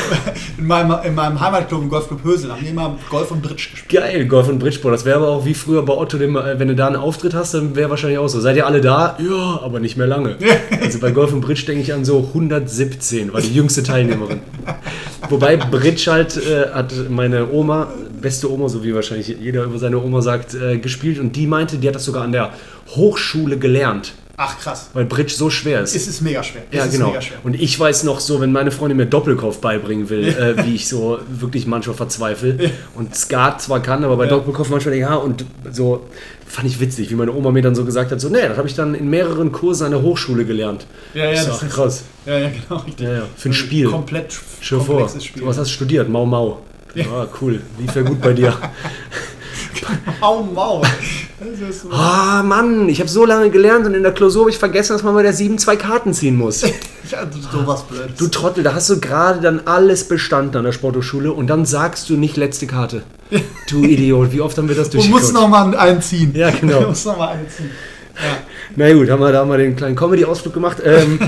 in, meinem, in meinem Heimatclub, im Golfclub Hösel, haben die immer Golf und Bridge gespielt. Geil, Golf und Bridgeport. Das wäre aber auch wie früher bei Otto, dem, äh, wenn du da einen Auftritt hast, dann wäre wahrscheinlich auch so. Seid ihr alle da? Ja, aber nicht mehr lange. Also bei Golf und Bridge denke ich an so 117, war die jüngste Teilnehmerin. Wobei Bridge halt äh, hat meine Oma, beste Oma, so wie wahrscheinlich jeder über seine Oma sagt, äh, gespielt und die meinte, die hat das sogar an der Hochschule gelernt, Ach krass. weil Bridge so schwer ist. Es ist mega schwer. Es Ja, genau. mega schwer. Und ich weiß noch so, wenn meine Freundin mir Doppelkopf beibringen will, äh, wie ich so wirklich manchmal verzweifle und Skat zwar kann, aber bei Ja. Doppelkopf manchmal denke, ja, und so fand ich witzig, wie meine Oma mir dann so gesagt hat, so, nee, das habe ich dann in mehreren Kursen an der Hochschule gelernt. Ja, ja, Ich das ist- krass. Ja, ja, genau. Richtig. Ja, ja, für ein Spiel. Komplett dir vor, Spiel. du was hast du studiert? Mau Mau. Ah, cool. Lief ja gut bei dir. Mau, mau. Das ist so. Ah, Mann, ich habe so lange gelernt und in der Klausur habe ich vergessen, dass man bei der 7 zwei Karten ziehen muss. Ja, sowas Blödes. Du Trottel, da hast du gerade dann alles bestanden an der Sporthochschule und dann sagst du nicht letzte Karte. Du Idiot, wie oft haben wir das Du musst durchgeguckt? noch mal einen ziehen. Ja, genau. Du musst noch mal einen ziehen. Ja, Na gut, haben wir da mal den kleinen Comedy-Ausflug gemacht. Ähm,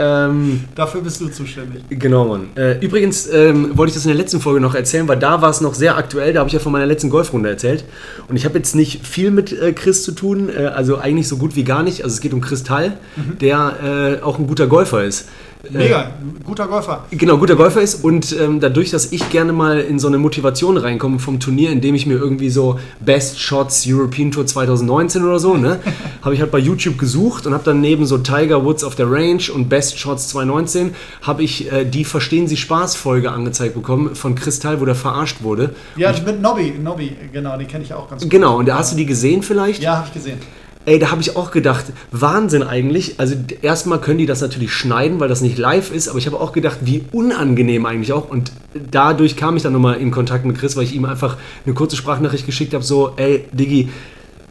ähm, dafür bist du zuständig. genau, Mann. Äh, übrigens ähm, wollte ich das in der letzten Folge noch erzählen, weil da war es noch sehr aktuell. Da habe ich ja von meiner letzten Golfrunde erzählt. Und ich habe jetzt nicht viel mit äh, Chris zu tun, äh, also eigentlich so gut wie gar nicht. Also es geht um Kristall, der äh, auch ein guter Golfer ist. Mega, ein guter Golfer. Genau, guter Golfer ist und ähm, dadurch, dass ich gerne mal in so eine Motivation reinkomme vom Turnier, indem ich mir irgendwie so Best Shots European Tour 2019 oder so, ne, habe ich halt bei YouTube gesucht und habe dann neben so Tiger Woods auf der Range und Best Shots 2019 habe ich äh, die Verstehen Sie Spaß Folge angezeigt bekommen von Kristall, wo der verarscht wurde. Ja, mit Nobby, Nobby, genau, den kenne ich auch ganz gut. Genau, und da hast du die gesehen vielleicht? Ja, habe ich gesehen. Ey, da habe ich auch gedacht, Wahnsinn eigentlich. Also erstmal können die das natürlich schneiden, weil das nicht live ist, aber ich habe auch gedacht, wie unangenehm eigentlich auch. Und dadurch kam ich dann nochmal in Kontakt mit Chris, weil ich ihm einfach eine kurze Sprachnachricht geschickt habe, so, ey, Diggi,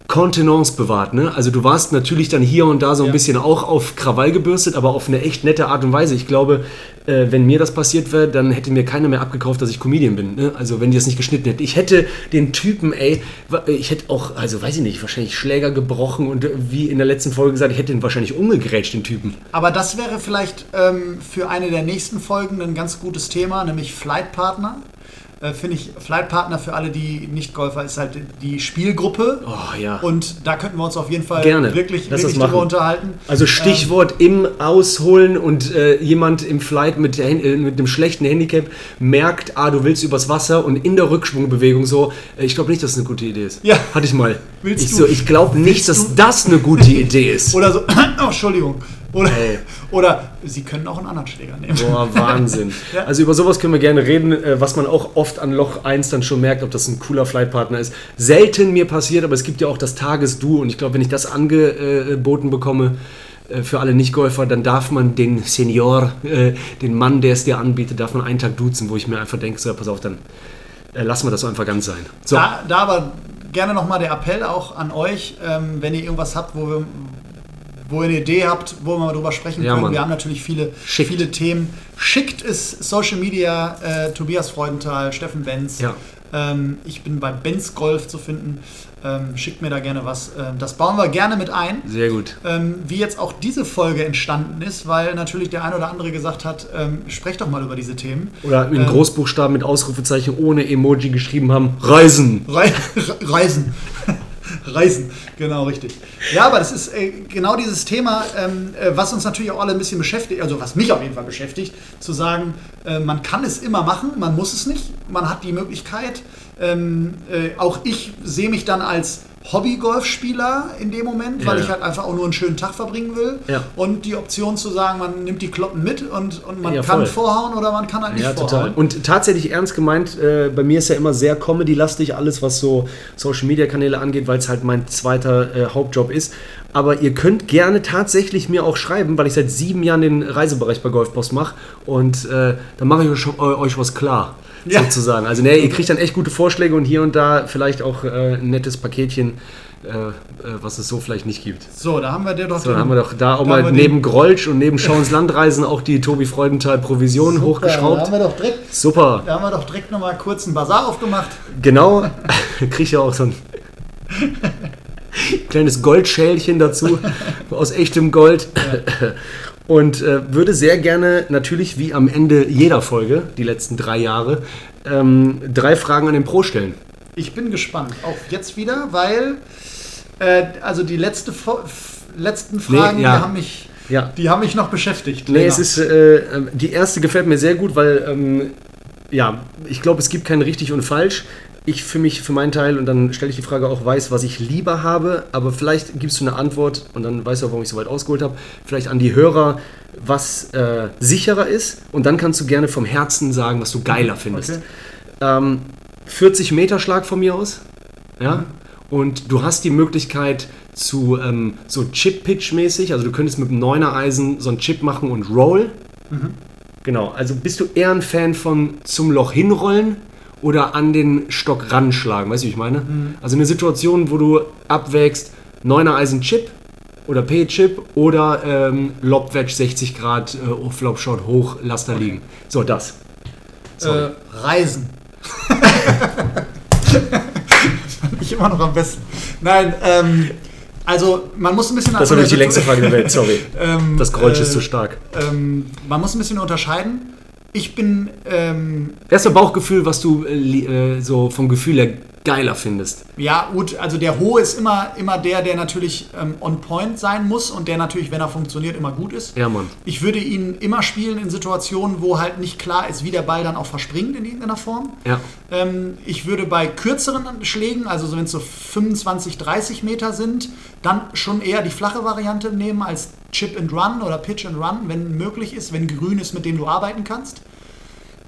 Kontenance bewahrt, ne? Also du warst natürlich dann hier und da so ein Ja. bisschen auch auf Krawall gebürstet, aber auf eine echt nette Art und Weise. Ich glaube, äh, wenn mir das passiert wäre, dann hätte mir keiner mehr abgekauft, dass ich Comedian bin. Ne? Also wenn die das nicht geschnitten hätten. Ich hätte den Typen, ey, ich hätte auch, also weiß ich nicht, wahrscheinlich Schläger gebrochen und äh, wie in der letzten Folge gesagt, ich hätte ihn wahrscheinlich umgegrätscht, den Typen. Aber das wäre vielleicht ähm, für eine der nächsten Folgen ein ganz gutes Thema, nämlich Flight Partner. Äh, Finde ich, Flight Partner für alle, die nicht Golfer, ist halt die Spielgruppe. Oh ja. Und da könnten wir uns auf jeden Fall Gerne. wirklich, Lass wirklich das drüber unterhalten. Also Stichwort im Ausholen und äh, jemand im Flight mit, der, äh, mit dem schlechten Handicap merkt, ah, du willst übers Wasser und in der Rückschwungbewegung so, äh, ich glaube nicht, dass es eine gute Idee ist. Ja. Hatte ich mal. Willst ich du- so, ich glaube nicht, dass du- das eine gute Idee ist. Oder so, oh, Entschuldigung. Oder, Ey. oder Sie können auch einen anderen Schläger nehmen. Boah, Wahnsinn. Ja. Also über sowas können wir gerne reden, äh, was man auch oft an Loch 1 dann schon merkt, ob das ein cooler Flightpartner ist. Selten mir passiert, aber es gibt ja auch das Tagesdu und ich glaube, wenn ich das angeboten bekomme, äh, für alle Nicht-Golfer, dann darf man den Senior, äh, den Mann, der es dir anbietet, darf man einen Tag duzen, wo ich mir einfach denke, so, pass auf, dann lassen wir das einfach ganz sein. So. Da, da aber gerne nochmal der Appell auch an euch, ähm, wenn ihr irgendwas habt, wo wir wo ihr eine Idee habt, wo wir mal drüber sprechen Ja, können. Mann. Wir haben natürlich viele, Schickt. viele Themen. Schickt es Social Media, äh, Tobias Freudenthal, Steffen Benz. Ja. Ähm, ich bin bei Benz Golf zu finden. Ähm, schickt mir da gerne was. Ähm, das bauen wir gerne mit ein. Sehr gut. Ähm, wie jetzt auch diese Folge entstanden ist, weil natürlich der ein oder andere gesagt hat, ähm, sprecht doch mal über diese Themen. Oder in Ähm, Großbuchstaben mit Ausrufezeichen ohne Emoji geschrieben haben, Reisen. Rei Reisen. Reisen, genau richtig. Ja, aber das ist äh, genau dieses Thema, ähm, äh, was uns natürlich auch alle ein bisschen beschäftigt, also was mich auf jeden Fall beschäftigt, zu sagen, äh, man kann es immer machen, man muss es nicht, man hat die Möglichkeit. Ähm, äh, auch ich sehe mich dann als Hobby-Golfspieler in dem Moment, weil Ja, ich halt einfach auch nur einen schönen Tag verbringen will. Ja. Und die Option zu sagen, man nimmt die Kloppen mit und, und man Ja, kann voll. vorhauen oder man kann halt nicht Ja, vorhauen. total. Und tatsächlich ernst gemeint, äh, bei mir ist ja immer sehr Comedy-lastig, alles was so Social-Media-Kanäle angeht, weil es halt mein zweiter äh, Hauptjob ist. Aber ihr könnt gerne tatsächlich mir auch schreiben, weil ich seit sieben Jahren den Reisebereich bei Golfpost mache. Und äh, dann mache ich euch, euch was klar, Ja. sozusagen. Also ne, ihr kriegt dann echt gute Vorschläge und hier und da vielleicht auch äh, ein nettes Paketchen, äh, äh, was es so vielleicht nicht gibt. So, da haben wir dir doch So, dann haben wir doch da auch Da mal neben Grolsch und neben Schau ins Landreisen auch die Tobi Freudenthal Provision Da hochgeschraubt. haben wir doch direkt Super. Da haben wir doch direkt nochmal kurz einen Bazar aufgemacht. Genau, kriege ich ja auch so ein kleines Goldschälchen dazu aus echtem Gold. Und äh, würde sehr gerne natürlich wie am Ende jeder Folge, die letzten drei Jahre, ähm, drei Fragen an den Pro stellen. Ich bin gespannt. Auch jetzt wieder, weil äh, also die letzte letzten Fragen, Nee, ja. die, haben mich, Ja. die haben mich noch beschäftigt. Nee, länger. es ist, äh, die erste gefällt mir sehr gut, weil, ähm, ja, ich glaube, es gibt kein richtig und falsch. Ich für mich, für meinen Teil, und dann stelle ich die Frage auch, weiß, was ich lieber habe, aber vielleicht gibst du eine Antwort und dann weißt du auch, warum ich so weit ausgeholt habe, vielleicht an die Hörer, was äh, sicherer ist und dann kannst du gerne vom Herzen sagen, was du geiler findest. Okay. Ähm, 40 Meter Schlag von mir aus, ja, und du hast die Möglichkeit zu ähm, so Chip-Pitch-mäßig, also du könntest mit einem 9er Eisen so einen Chip machen und Roll. Genau, also bist du eher ein Fan von zum Loch hinrollen oder an den Stock ranschlagen, weißt du, wie ich meine? Also eine Situation, wo du abwägst, 9er Eisen Chip oder P-Chip oder ähm, Lob-Wedge 60 Grad äh, Flop-Shot hoch, lass da liegen. So, das. Äh, Reisen. Fand ich immer noch am besten. Nein, ähm, also man muss ein bisschen das war wirklich die längste Frage der Welt, sorry. Ähm, Das Geräusch ist äh, zu stark. Ähm, man muss ein bisschen unterscheiden. Ich bin ähm, Erstmal Bauchgefühl, was du äh, äh, so vom Gefühl her geiler findest. Ja, gut, also der Hohe ist immer, immer der, der natürlich ähm, on point sein muss und der natürlich, wenn er funktioniert, immer gut ist. Ja, Mann. Ich würde ihn immer spielen in Situationen, wo halt nicht klar ist, wie der Ball dann auch verspringt in irgendeiner Form. Ja. Ähm, ich würde bei kürzeren Schlägen, also so wenn es so 25, 30 Meter sind, dann schon eher die flache Variante nehmen als Chip and Run oder Pitch and Run, wenn möglich ist, wenn grün ist, mit dem du arbeiten kannst.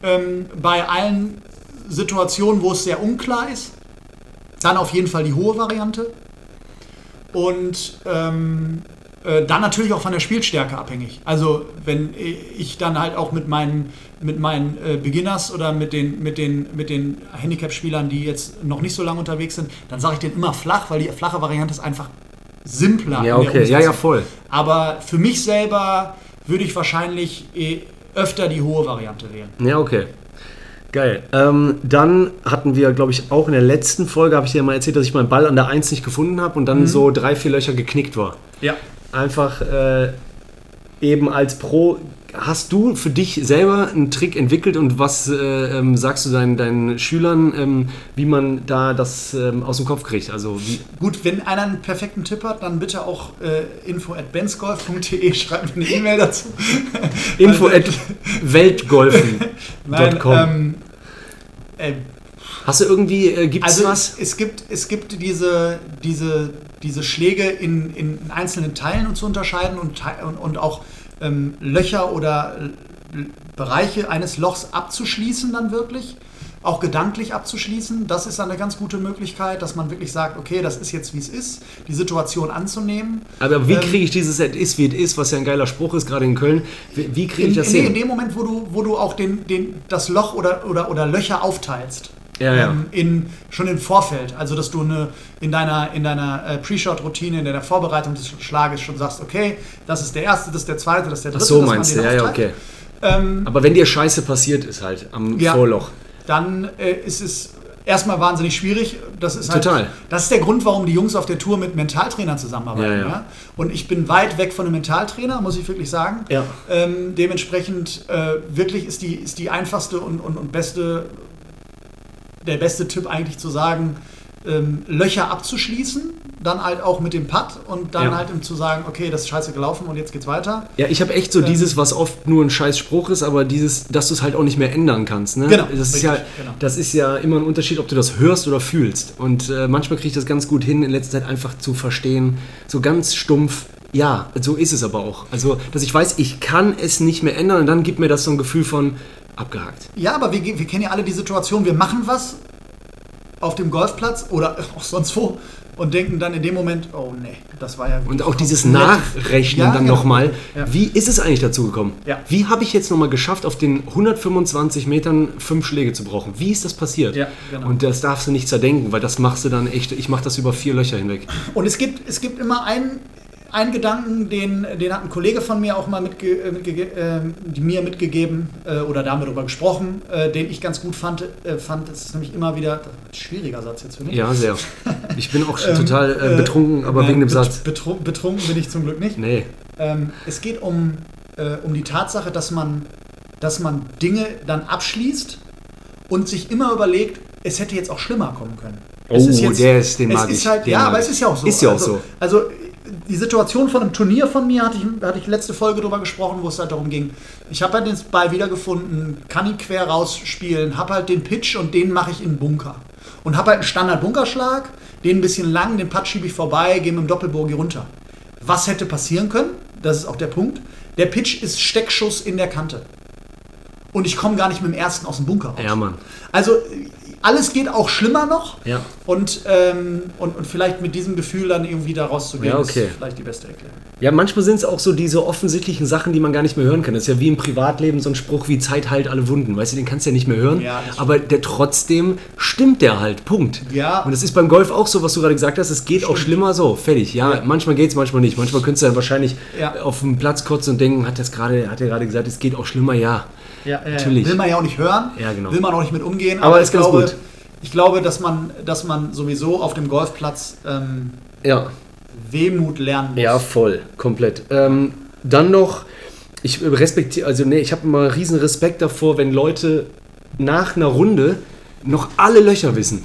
Ähm, bei allen Situationen, wo es sehr unklar ist, dann auf jeden Fall die hohe Variante. Und ähm, äh, dann natürlich auch von der Spielstärke abhängig. Also wenn ich dann halt auch mit meinen, mit meinen äh, Beginners oder mit den, mit den, mit den Handicap-Spielern, die jetzt noch nicht so lange unterwegs sind, dann sage ich denen immer flach, weil die flache Variante ist einfach simpler. Ja, okay. Ja, ja, voll. Aber für mich selber würde ich wahrscheinlich eh öfter die hohe Variante wählen. Ja, okay. Geil. Ähm, dann hatten wir, glaube ich, auch in der letzten Folge, habe ich dir mal erzählt, dass ich meinen Ball an der 1 nicht gefunden habe und dann so drei, vier Löcher geknickt war. Ja. Einfach äh, eben als Pro. Hast du für dich selber einen Trick entwickelt und was äh, ähm, sagst du deinen, deinen Schülern, ähm, wie man da das ähm, aus dem Kopf kriegt? Also wie, Gut, wenn einer einen perfekten Tipp hat, dann bitte auch äh, info at bensgolf.de, schreibt mir eine E-Mail dazu. info at weltgolfen.com. Ähm, äh, Hast du irgendwie, äh, gibt es also was? es, gibt, es gibt diese, diese, diese Schläge in, in einzelnen Teilen zu unterscheiden und, und, und auch ähm, Löcher oder L- Bereiche eines Lochs abzuschließen dann wirklich. auch gedanklich abzuschließen. Das ist eine ganz gute Möglichkeit, dass man wirklich sagt, okay, das ist jetzt wie es ist, die Situation anzunehmen. Aber wie ähm, kriege ich dieses Es ist wie es ist, was ja ein geiler Spruch ist, gerade in Köln, wie, wie kriege ich das in, hin? In dem Moment, wo du, wo du auch den, den, das Loch oder, oder, oder Löcher aufteilst. Ja, ja. Ähm, in, schon im Vorfeld. Also, dass du eine, in deiner, in deiner äh, Pre-Shot-Routine, in deiner Vorbereitung des Schlages schon sagst, okay, das ist der erste, das ist der zweite, das ist der dritte. Ach so meinst du, ja, ja, okay. Ähm, Aber wenn dir Scheiße passiert ist halt am ja, Vorloch. Dann äh, ist es erstmal wahnsinnig schwierig. Das ist halt, Total. Das ist der Grund, warum die Jungs auf der Tour mit Mentaltrainern zusammenarbeiten. Ja, ja. Ja? Und ich bin weit weg von einem Mentaltrainer, muss ich wirklich sagen. Ähm, dementsprechend äh, wirklich ist die, ist die einfachste und, und, und beste, der beste Tipp eigentlich zu sagen, ähm, Löcher abzuschließen, dann halt auch mit dem Putt und dann ja. halt zu sagen, okay, das ist scheiße gelaufen und jetzt geht's weiter. Ja, ich habe echt so ähm, dieses, was oft nur ein scheiß Spruch ist, aber dieses, dass du es halt auch nicht mehr ändern kannst. Ne? Genau. Das ist, ja, genau. das ist ja immer ein Unterschied, ob du das hörst oder fühlst. Und äh, manchmal kriege ich das ganz gut hin, in letzter Zeit einfach zu verstehen, so ganz stumpf, ja, so ist es aber auch. Also, dass ich weiß, ich kann es nicht mehr ändern und dann gibt mir das so ein Gefühl von abgehakt. Ja, aber wir, wir kennen ja alle die Situation, wir machen was auf dem Golfplatz oder auch sonst wo und denken dann in dem Moment, oh nee, das war ja. Und auch dieses Nachrechnen ja, dann genau. nochmal. Ja. Wie ist es eigentlich dazu gekommen? Ja. Wie habe ich jetzt nochmal geschafft, auf den 125 Metern fünf Schläge zu brauchen? Wie ist das passiert? Genau. Und das darfst du nicht zerdenken, weil das machst du dann echt. Ich mache das über vier Löcher hinweg. Und es gibt, es gibt immer einen ein Gedanken, den, den hat ein Kollege von mir auch mal mitge, äh, mitge äh, mir mitgegeben äh, oder darüber gesprochen, äh, den ich ganz gut fand. Äh, fand. Das ist nämlich immer wieder ein schwieriger Satz jetzt für mich. Ja, sehr. Ich bin auch schon total äh, betrunken, aber wegen dem Satz. Betrunken, betrunken bin ich zum Glück nicht. Nee. Ähm, es geht um, um die Tatsache, dass man, dass man Dinge dann abschließt und sich immer überlegt, es hätte jetzt auch schlimmer kommen können. Oh, jetzt, der ist den mag ist halt, Ja, aber es ist ja auch so. Ist ja auch also, so. Also die Situation von einem Turnier von mir hatte ich, hatte ich letzte Folge drüber gesprochen, wo es halt darum ging, ich habe halt den Ball wiedergefunden, kann ihn quer rausspielen, habe halt den Pitch und den mache ich in den Bunker. Und habe halt einen Standard-Bunkerschlag, den ein bisschen lang, den Putt schiebe ich vorbei, gehe mit dem Doppelbogie runter. Was hätte passieren können? Das ist auch der Punkt. Der Pitch ist Steckschuss in der Kante. Und ich komme gar nicht mit dem ersten aus dem Bunker raus. Ja, Mann. Also alles geht auch schlimmer noch. Ja. Und, ähm, und, und vielleicht mit diesem Gefühl dann irgendwie da rauszugehen, ja, okay. ist vielleicht die beste Erklärung. Ja, manchmal sind es auch so diese offensichtlichen Sachen, die man gar nicht mehr hören kann. Das ist ja wie im Privatleben so ein Spruch wie Zeit heilt alle Wunden. Weißt du, den kannst du ja nicht mehr hören. Ja, aber der trotzdem stimmt der halt. Punkt. Ja. Und das ist beim Golf auch so, was du gerade gesagt hast. Es geht stimmt. auch schlimmer so. Fertig. Ja, ja. manchmal geht es, manchmal nicht. Manchmal könntest du dann wahrscheinlich auf dem Platz kurz und denken, hat, das grade, hat er gerade gesagt, es geht auch schlimmer. Ja. Ja, natürlich. Will man ja auch nicht hören. Ja, genau. Will man auch nicht mit umgehen. Aber, aber ist ganz glaube, gut ich glaube, dass man, dass man sowieso auf dem Golfplatz ähm, ja. Wehmut lernen muss. Ja, voll, komplett. Ähm, dann noch, ich respektiere, also nee, ich habe mal riesen Respekt davor, wenn Leute nach einer Runde noch alle Löcher wissen.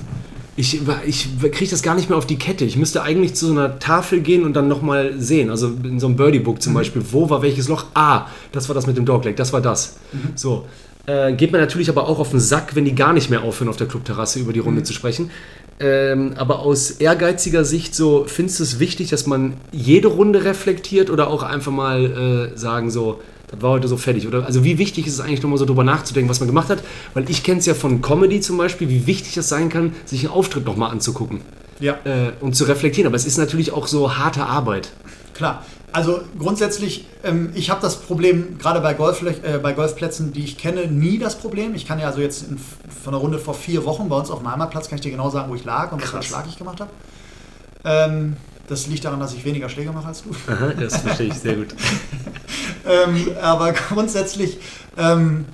Ich, ich kriege das gar nicht mehr auf die Kette. Ich müsste eigentlich zu so einer Tafel gehen und dann nochmal sehen. Also in so einem Birdie-Book zum mhm. Beispiel, wo war welches Loch? Ah, das war das mit dem Dogleg, das war das. Mhm. So. Äh, geht mir natürlich aber auch auf den Sack, wenn die gar nicht mehr aufhören, auf der Clubterrasse über die Runde mhm. zu sprechen. Ähm, aber aus ehrgeiziger Sicht, so findest du es wichtig, dass man jede Runde reflektiert oder auch einfach mal äh, sagen, so, das war heute so fertig? Oder also wie wichtig ist es eigentlich nochmal so drüber nachzudenken, was man gemacht hat? Weil ich kenne es ja von Comedy zum Beispiel, wie wichtig es sein kann, sich einen Auftritt nochmal anzugucken. Ja. Äh, und zu reflektieren. Aber es ist natürlich auch so harte Arbeit. Klar. Also grundsätzlich, ähm, ich habe das Problem, gerade bei, Golf, äh, bei Golfplätzen, die ich kenne, nie das Problem. Ich kann ja also jetzt in, von einer Runde vor vier Wochen bei uns auf dem Heimatplatz, kann ich dir genau sagen, wo ich lag und was für einen Schlag ich gemacht habe. Ähm, das liegt daran, dass ich weniger Schläge mache als du. Aha, das verstehe ich sehr gut. ähm, aber grundsätzlich ähm,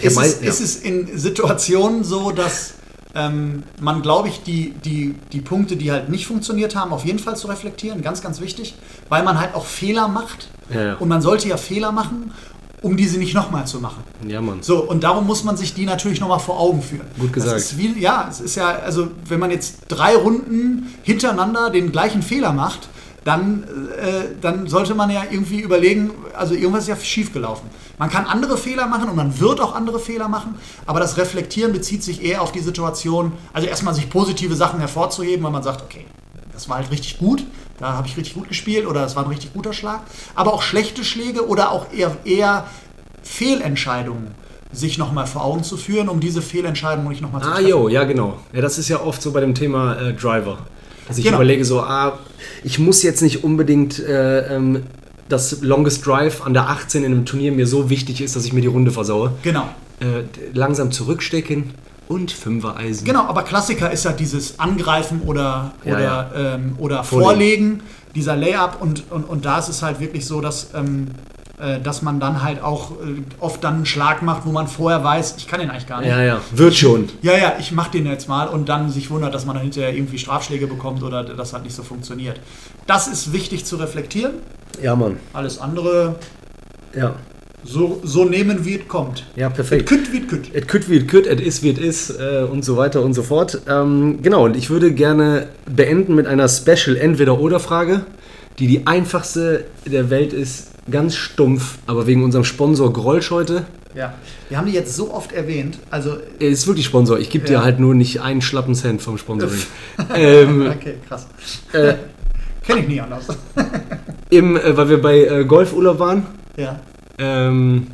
ist, es, ja. ist es in Situationen so, dass ähm, man, glaube ich, die, die, die Punkte, die halt nicht funktioniert haben, auf jeden Fall zu reflektieren, ganz, ganz wichtig, weil man halt auch Fehler macht. Ja, ja. Und man sollte ja Fehler machen, um diese nicht nochmal zu machen. Ja, Mann. So, und darum muss man sich die natürlich nochmal vor Augen führen. Gut gesagt. Wie, ja, es ist ja, also wenn man jetzt drei Runden hintereinander den gleichen Fehler macht, dann, äh, dann sollte man ja irgendwie überlegen, also irgendwas ist ja schiefgelaufen. Man kann andere Fehler machen und man wird auch andere Fehler machen, aber das Reflektieren bezieht sich eher auf die Situation, also erstmal sich positive Sachen hervorzuheben, weil man sagt, okay, das war halt richtig gut, da habe ich richtig gut gespielt oder das war ein richtig guter Schlag, aber auch schlechte Schläge oder auch eher, eher Fehlentscheidungen sich nochmal vor Augen zu führen, um diese Fehlentscheidung nicht nochmal zu Ah, treffen. jo, ja, genau. Ja, das ist ja oft so bei dem Thema äh, Driver. Also ich Genau. überlege so, ah, ich muss jetzt nicht unbedingt äh, ähm, das Longest Drive an der 18 in einem Turnier mir so wichtig ist, dass ich mir die Runde versaue. Genau. Äh, langsam zurückstecken und Fünfer-Eisen. Genau, aber Klassiker ist ja dieses Angreifen oder, Ja, oder, ja. Ähm, oder Vorlegen. Vorlegen, dieser Layup und, und, und da ist es halt wirklich so, dass, ähm, äh, dass man dann halt auch äh, oft dann einen Schlag macht, wo man vorher weiß, ich kann den eigentlich gar nicht. Ja, ja, wird schon. Ja, ja, ich mach den jetzt mal und dann sich wundert, dass man dann hinterher irgendwie Strafschläge bekommt oder das halt nicht so funktioniert. Das ist wichtig zu reflektieren. Ja, Mann. Alles andere Ja, so, so nehmen, wie es kommt. ja perfekt. Kütt, wie es kütt. Et kütt wie et kütt, et is wie et is äh, und so weiter und so fort. Ähm, genau, und ich würde gerne beenden mit einer Special Entweder-Oder-Frage, die die einfachste der Welt ist, ganz stumpf, aber wegen unserem Sponsor Grolsch heute. Ja. Wir haben die jetzt so oft erwähnt. Also, Er ist wirklich Sponsor. Ich gebe Ja. dir halt nur nicht einen schlappen Cent vom Sponsoring. ähm, okay, krass. äh, Kenne ich nie anders. im, äh, weil wir bei äh, Golfurlaub waren, ja. ähm,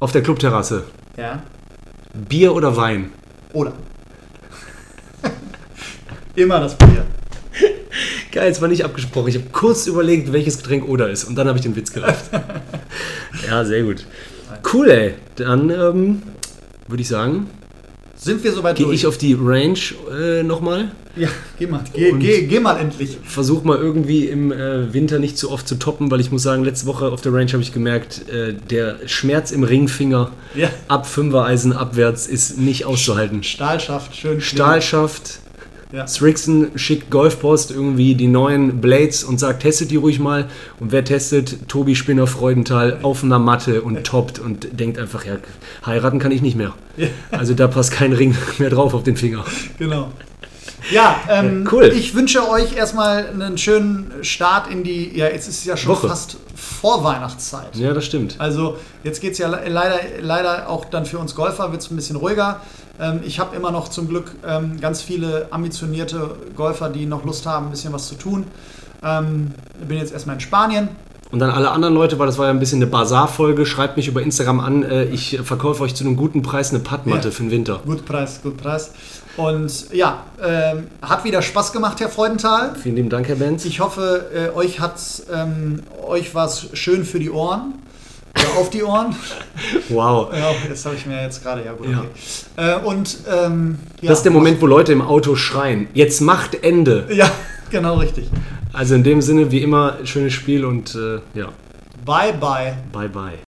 auf der Clubterrasse. Ja. Bier oder Wein? Oder. Immer das Bier. Geil, es war nicht abgesprochen. Ich habe kurz überlegt, welches Getränk oder ist und dann habe ich den Witz gerafft. ja, sehr gut. Cool, ey. Dann ähm, würde ich sagen, Sind wir soweit gehe ich auf die Range äh, nochmal. ja, geh mal. Geh, geh, geh mal endlich. Versuch mal irgendwie im äh, Winter nicht zu oft zu toppen, weil ich muss sagen, letzte Woche auf der Range habe ich gemerkt, äh, der Schmerz im Ringfinger Ja. ab 5er Eisen abwärts ist nicht auszuhalten. Stahlschaft, schön. Stahlschaft. Ja. Strixon schickt Golfpost irgendwie die neuen Blades und sagt, testet die ruhig mal. Und wer testet? Tobi Spinner Freudenthal auf einer Matte und toppt und denkt einfach, ja, heiraten kann ich nicht mehr. Also da passt kein Ring mehr drauf auf den Finger. Genau. Ja, ähm, cool. ich wünsche euch erstmal einen schönen Start in die, ja, jetzt ist es ja schon Woche. fast Vorweihnachtszeit. Ja, das stimmt. Also jetzt geht es ja le- leider, leider auch dann für uns Golfer, wird es ein bisschen ruhiger. Ähm, ich habe immer noch zum Glück ähm, ganz viele ambitionierte Golfer, die noch Lust haben, ein bisschen was zu tun. Ähm, bin jetzt erstmal in Spanien. Und dann alle anderen Leute, weil das war ja ein bisschen eine Bazar-Folge, schreibt mich über Instagram an. Äh, ich verkaufe euch zu einem guten Preis eine Puttmatte Ja. für den Winter. Gut Preis, gut Preis. Und ja, ähm, hat wieder Spaß gemacht, Herr Freudenthal. Vielen lieben Dank, Herr Benz. Ich hoffe, äh, euch hat's, ähm, euch war es schön für die Ohren. Oder auf die Ohren. Wow. Ja, das habe ich mir jetzt gerade, ja gut. Ja. Okay. Äh, und ähm, ja, Das ist der Moment, wo Leute im Auto schreien. Jetzt macht Ende. Ja, genau richtig. Also in dem Sinne, wie immer, schönes Spiel und äh, ja, Bye, bye. bye bye.